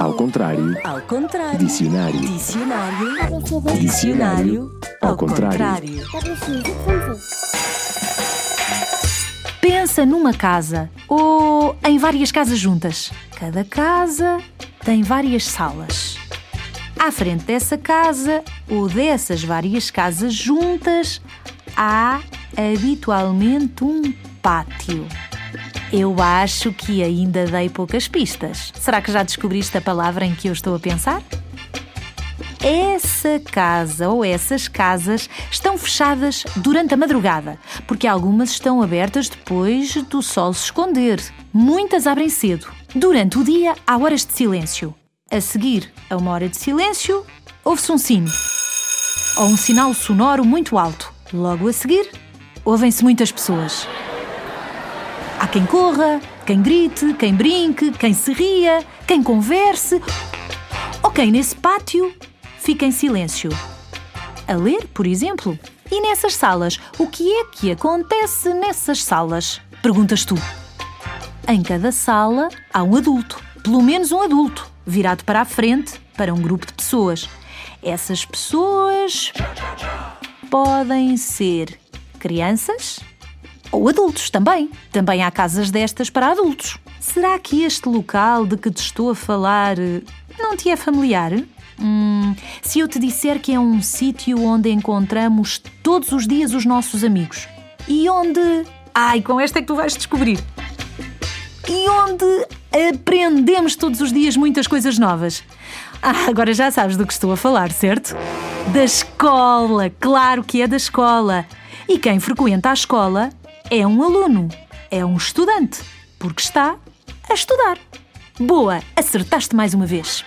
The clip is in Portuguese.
Ao contrário. Ao contrário. Dicionário. Dicionário. Dicionário. Ao Ao contrário. contrário. Pensa numa casa ou em várias casas juntas. Cada casa tem várias salas. À frente dessa casa ou dessas várias casas juntas há habitualmente um pátio. Eu acho que ainda dei poucas pistas. Será que já descobriste a palavra em que eu estou a pensar? Essa casa ou essas casas estão fechadas durante a madrugada, porque algumas estão abertas depois do sol se esconder. Muitas abrem cedo. Durante o dia há horas de silêncio. A seguir a uma hora de silêncio, ouve-se um sino ou um sinal sonoro muito alto. Logo a seguir, ouvem-se muitas pessoas. Há quem corra, quem grite, quem brinque, quem se ria, quem converse ou quem nesse pátio fica em silêncio. A ler, por exemplo. E nessas salas, o que é que acontece nessas salas? Perguntas tu. Em cada sala há um adulto, pelo menos um adulto, virado para a frente para um grupo de pessoas. Essas pessoas podem ser crianças ou adultos também. Também há casas destas para adultos. Será que este local de que te estou a falar eh, não te é familiar? Hum, se eu te disser que é um sítio onde encontramos todos os dias os nossos amigos e onde. Ai, com esta é que tu vais descobrir! E onde aprendemos todos os dias muitas coisas novas. Ah, agora já sabes do que estou a falar, certo? Da escola, claro que é da escola. E quem frequenta a escola é um aluno, é um estudante, porque está a estudar. Boa, acertaste mais uma vez.